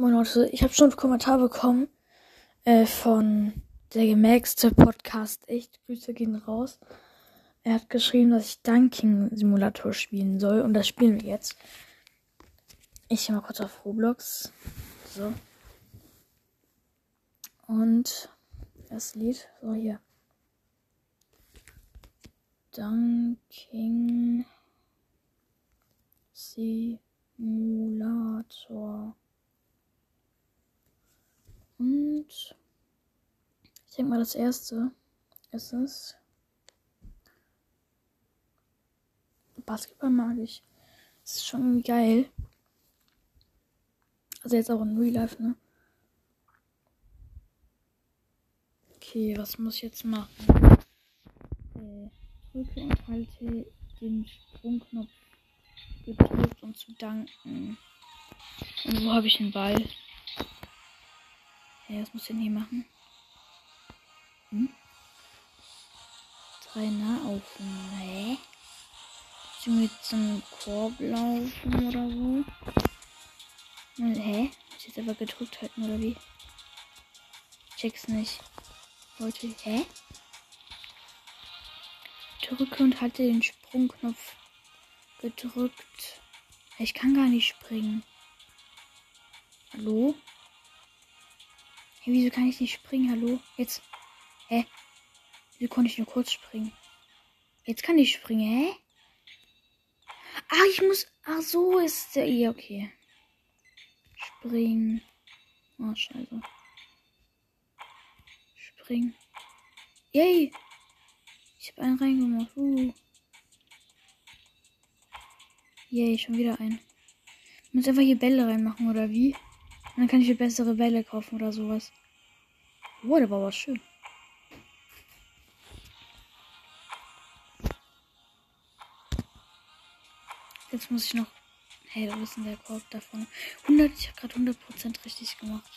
Moin Leute, ich habe schon einen Kommentar bekommen äh, von der gemaxte Podcast. Echt, Grüße gehen raus. Er hat geschrieben, dass ich Dunking Simulator spielen soll und das spielen wir jetzt. Ich gehe mal kurz auf Roblox. So. Und das Lied, so hier. Dunking Simulator. Und ich denke mal, das erste ist es. Basketball mag ich. Das ist schon geil. Also jetzt auch in Real Life, ne? Okay, was muss ich jetzt machen? Äh, drücke und halte den Sprungknopf gedrückt, um zu danken. Und wo habe ich einen Ball? Ja, was muss ich denn hier machen? Hm? Drei Nahaufnahmen. Hä? Ich mit zum Korb laufen oder so? Hä? Ich jetzt aber gedrückt halten oder wie? Check's nicht. Leute, hä? Drücke und halte den Sprungknopf gedrückt. Ich kann gar nicht springen. Hallo? Hey, wieso kann ich nicht springen? Hallo? Jetzt. Hä? Wieso konnte ich nur kurz springen? Jetzt kann ich springen, hä? Ah, ich muss. Ach, so ist der. Ja, okay. Springen. Oh, scheiße. Springen. Yay! Ich habe einen reingemacht. Uh. Yay, schon wieder einen. Ich muss einfach hier Bälle reinmachen, oder wie? Und dann kann ich mir bessere Bälle kaufen oder sowas. Oh, der war aber schön. Jetzt muss ich noch. Hey, wo ist denn der Korb davon? 100, ich habe gerade 100% richtig gemacht.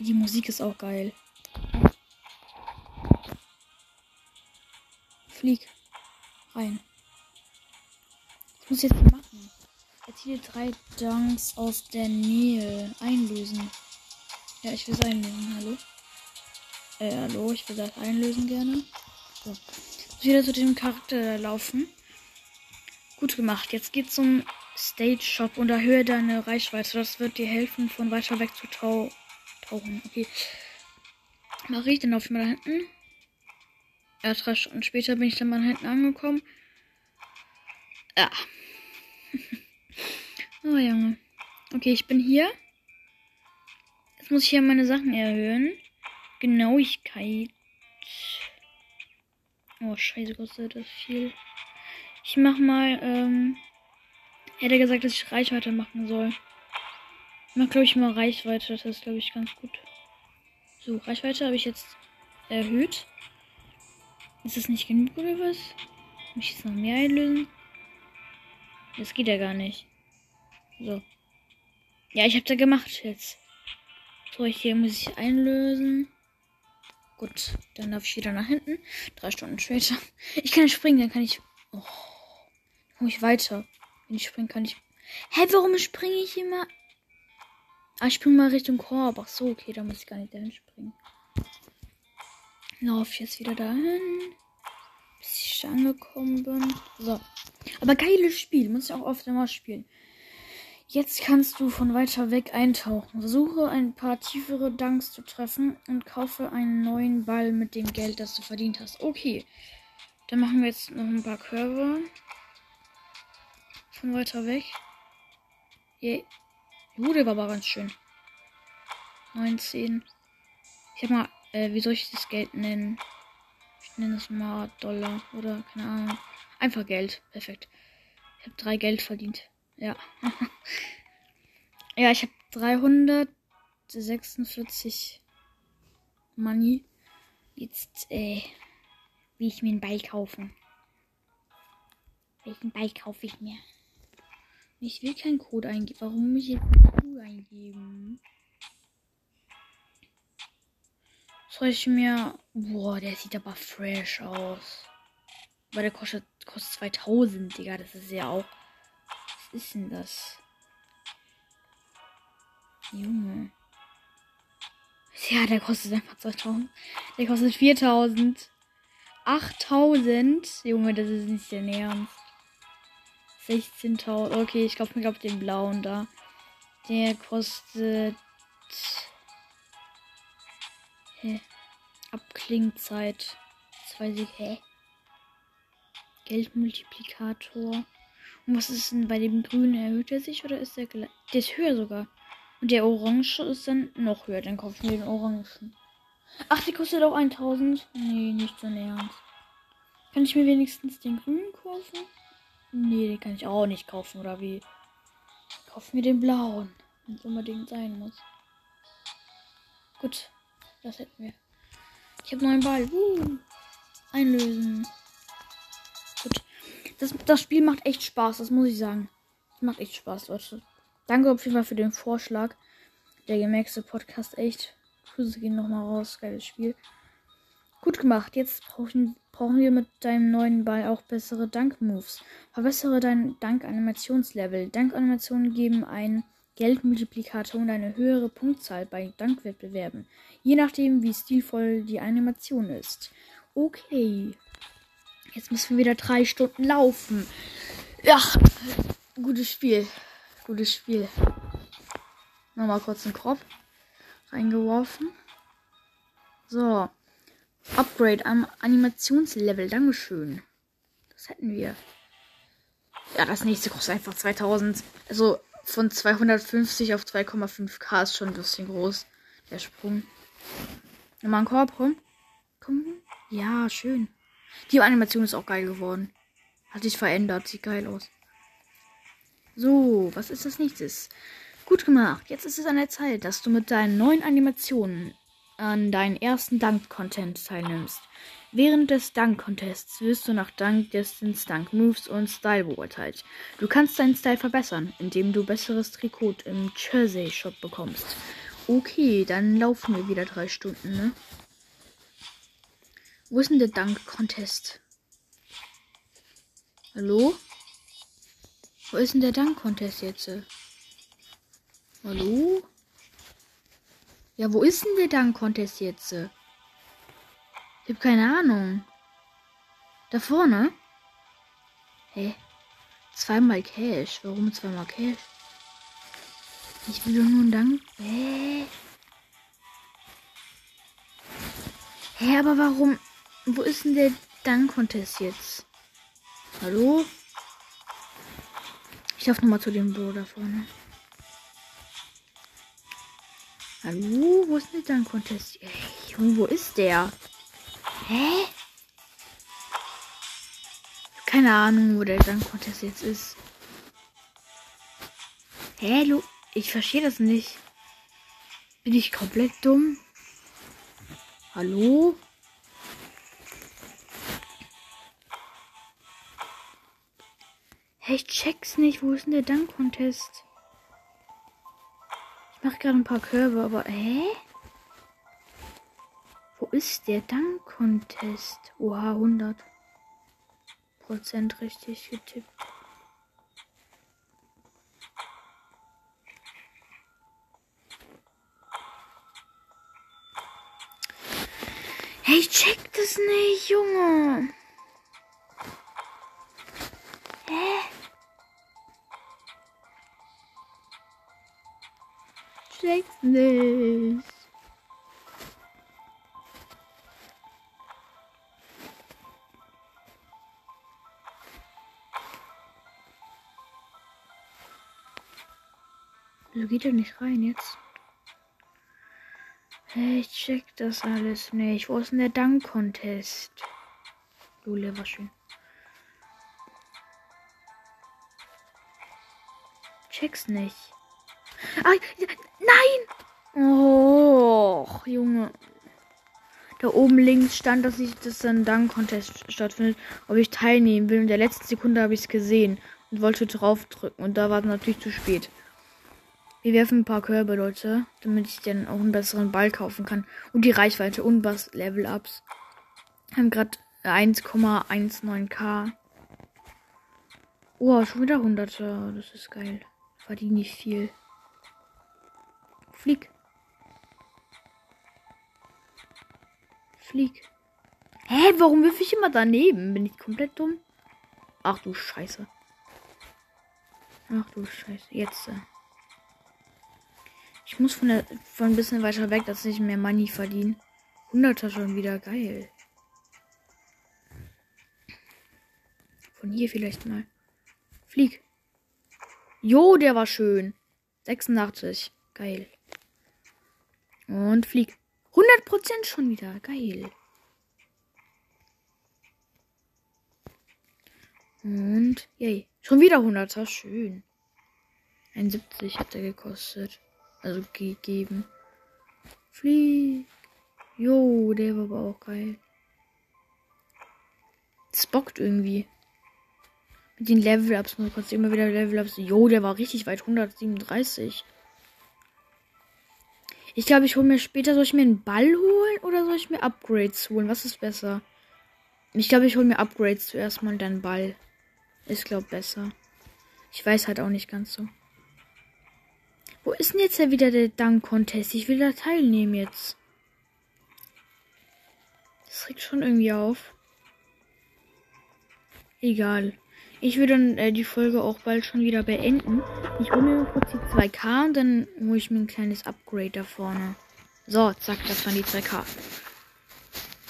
Die Musik ist auch geil. Flieg. Rein. Was muss ich jetzt machen? Erziele drei Dunks aus der Nähe. Einlösen. Ja, ich will es einlösen. Hallo? Äh, hallo, ich will das einlösen gerne. So. Muss wieder zu dem Charakter laufen. Gut gemacht. Jetzt geht's zum Stage Shop und erhöhe deine Reichweite. Das wird dir helfen, von weiter weg zu tau tauchen. Okay. Mache ich, dann laufe ich mal da hinten. Ja, drei Stunden später bin ich dann mal hinten angekommen. Ja. oh, Junge. Okay, ich bin hier. Jetzt muss ich hier meine Sachen erhöhen. Genauigkeit. Oh, scheiße, kostet das viel. Ich mach mal, ähm. Hätte gesagt, dass ich Reichweite machen soll. Ich mach, glaube ich, mal Reichweite. Das ist, glaube ich, ganz gut. So, Reichweite habe ich jetzt erhöht. Ist das nicht genug oder was? Muss ich jetzt noch mehr einlösen? Das geht ja gar nicht. So. Ja, ich habe da gemacht jetzt. So, hier muss ich einlösen. Gut, dann darf ich wieder nach hinten. Drei Stunden später. Ich kann springen, dann kann ich. Oh, komme ich weiter. Wenn ich springen kann ich. Hä, warum springe ich immer? Ah, ich springe mal Richtung Korb. Ach so, okay, da muss ich gar nicht dahin springen. Lauf jetzt wieder dahin. Bis ich angekommen bin. So. Aber geiles Spiel. Muss ich auch oft immer spielen. Jetzt kannst du von weiter weg eintauchen. Versuche ein paar tiefere Dunks zu treffen und kaufe einen neuen Ball mit dem Geld, das du verdient hast. Okay. Dann machen wir jetzt noch ein paar Körbe. Von weiter weg. Yeah. Uh, der war aber ganz schön. 19. Ich hab mal, äh, wie soll ich das Geld nennen? Ich nenne es mal Dollar oder keine Ahnung. Einfach Geld. Perfekt. Ich habe drei Geld verdient. Ja. ja, ich habe 346 Money. Jetzt, äh, will ich mir einen Ball kaufen. Welchen Ball kaufe ich mir? Ich will keinen Code eingeben. Warum muss ich jetzt einen Code eingeben? Soll ich mir. Boah, der sieht aber fresh aus. Aber der kostet, kostet 2000, Digga. Das ist ja auch. Was ist denn das? Junge. Ja, der kostet einfach 2000. Der kostet 4000. 8000. Junge, das ist nicht dein Ernst. 16.000. Okay, ich glaube mir glaub den blauen da. Der kostet. Hä? Abklingzeit. Das weiß ich. Hä? Geldmultiplikator. Und was ist denn bei dem grünen? Erhöht er sich oder ist der gleich? Der ist höher sogar. Und der orange ist dann noch höher. Dann kaufen wir den orangen. Ach, die kostet auch 1000. Nee, nicht so ernst. Kann ich mir wenigstens den grünen kaufen? Nee, den kann ich auch nicht kaufen, oder wie? Kaufen wir den blauen. Wenn es unbedingt sein muss. Gut, das hätten wir. Ich habe neuen Ball. Uh, einlösen. Gut. Das, das Spiel macht echt Spaß, das muss ich sagen. Macht echt Spaß, Leute. Danke auf jeden Fall für den Vorschlag. Der gemerkte Podcast echt. Grüße gehen nochmal raus. Geiles Spiel. Gut gemacht. Jetzt brauchen, brauchen wir mit deinem neuen Ball auch bessere Dank-Moves. Verbessere dein Dank-Animationslevel. Dank-Animationen geben einen Geldmultiplikator und eine höhere Punktzahl bei Dankwettbewerben. Je nachdem, wie stilvoll die Animation ist. Okay. Jetzt müssen wir wieder drei Stunden laufen. Ja, gutes Spiel. Gutes Spiel. Nochmal kurz einen Kopf reingeworfen. So. Upgrade am Animationslevel. Dankeschön. Das hätten wir. Ja, das nächste kostet einfach 2000. Also von 250 auf 2,5k ist schon ein bisschen groß. Der Sprung. Nochmal ein Korb rum. Komm. Ja, schön. Die Animation ist auch geil geworden. Hat sich verändert. Sieht geil aus. So, was ist das nächstes? Gut gemacht. Jetzt ist es an der Zeit, dass du mit deinen neuen Animationen an deinen ersten Dank-Content teilnimmst. Während des Dank-Contests wirst du nach Dank, Distance, Dank, Moves und Style beurteilt. Du kannst deinen Style verbessern, indem du besseres Trikot im Jersey Shop bekommst. Okay, dann laufen wir wieder drei Stunden, ne? Wo ist denn der Dank-Contest? Hallo? Wo ist denn der Dank-Contest jetzt? Hallo? Ja, wo ist denn der Dank-Contest jetzt? Ich hab keine Ahnung. Da vorne? Hä? Zweimal Cash. Warum zweimal Cash? Ich will doch nur einen Dank. Hä? Hä, aber warum? Wo ist denn der Dank-Contest jetzt? Hallo? Ich laufe nochmal zu dem Büro da vorne. Hallo, wo ist denn der Contest? Junge, wo ist der? Hä? Keine Ahnung, wo der Dank Contest jetzt ist. Hä, Lu ich verstehe das nicht. Bin ich komplett dumm? Hallo? Hey, ich check's nicht. Wo ist denn der Dank-Contest? Mache gerade ein paar Körbe, aber hä? Wo ist der Dank-Contest? Oha, 100 Prozent richtig getippt. Hey, ich check das nicht, Junge. Check's nicht. Wieso geht er nicht rein jetzt? Ich check das alles nicht. Wo ist denn der Dank-Contest? Lule war schön. Check's nicht. Ah, nein! Oh, Junge. Da oben links stand, dass ich das dann Dank-Contest stattfindet, ob ich teilnehmen will. In der letzten Sekunde habe ich es gesehen und wollte draufdrücken. Und da war es natürlich zu spät. Wir werfen ein paar Körbe, Leute, damit ich dann auch einen besseren Ball kaufen kann. Und die Reichweite und was Level-Ups. Haben gerade 1,19k. Oh, schon wieder 100 Das ist geil. Verdiene ich viel. Flieg. Flieg. Hä, warum wirf ich immer daneben? Bin ich komplett dumm? Ach du Scheiße. Ach du Scheiße. Jetzt. Äh. Ich muss von, der, von ein bisschen weiter weg, dass ich mehr Money verdiene. 100er schon wieder. Geil. Von hier vielleicht mal. Flieg. Jo, der war schön. 86. Geil. Und flieg. 100% schon wieder. Geil. Und, yay. Schon wieder 100er. Schön. 71 hat er gekostet. Also gegeben. Flieg. Jo, der war aber auch geil. Das bockt irgendwie. Mit den Level-Ups. Man konnte immer wieder Level-Ups. Jo, der war richtig weit. 137. Ich glaube, ich hole mir später. Soll ich mir einen Ball holen oder soll ich mir Upgrades holen? Was ist besser? Ich glaube, ich hole mir Upgrades zuerst mal und dann Ball. Ist, glaube besser. Ich weiß halt auch nicht ganz so. Wo ist denn jetzt ja wieder der Dank-Contest? Ich will da teilnehmen jetzt. Das regt schon irgendwie auf. Egal. Ich will dann äh, die Folge auch bald schon wieder beenden. Ich hole mir kurz die 2K und dann hole ich mir ein kleines Upgrade da vorne. So, zack, das waren die 2K.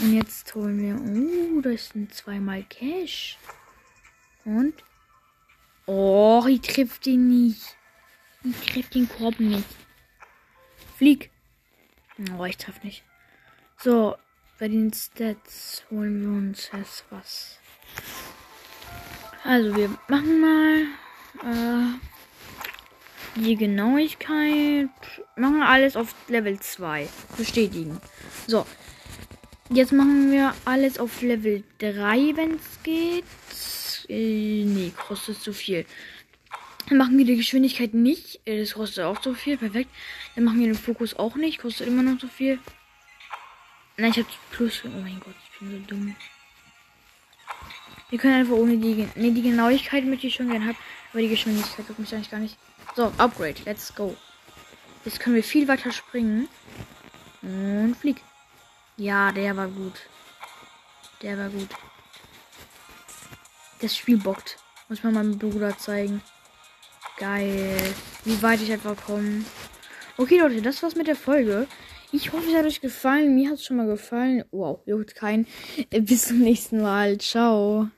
Und jetzt holen wir. Oh, das sind zweimal Cash. Und? Oh, ich trifft ihn nicht. Ich treffe den Korb nicht. Flieg. Oh, ich treffe nicht. So, bei den Stats holen wir uns erst was. Also, wir machen mal äh, die Genauigkeit. Machen alles auf Level 2. Bestätigen. So. Jetzt machen wir alles auf Level 3, wenn es geht. Äh, nee, kostet zu viel. Dann machen wir die Geschwindigkeit nicht. Äh, das kostet auch so viel. Perfekt. Dann machen wir den Fokus auch nicht. Kostet immer noch so viel. Nein, ich hab Plus. Oh mein Gott, ich bin so dumm. Wir können einfach ohne die. Ne, die Genauigkeit möchte ich schon gerne haben. Aber die Geschwindigkeit tut mich eigentlich gar nicht. So, Upgrade. Let's go. Jetzt können wir viel weiter springen. Und flieg. Ja, der war gut. Der war gut. Das Spiel bockt. Muss man meinem Bruder zeigen. Geil. Wie weit ich einfach komme. Okay, Leute, das war's mit der Folge. Ich hoffe, es hat euch gefallen. Mir hat es schon mal gefallen. Wow, juckt kein. Bis zum nächsten Mal. Ciao.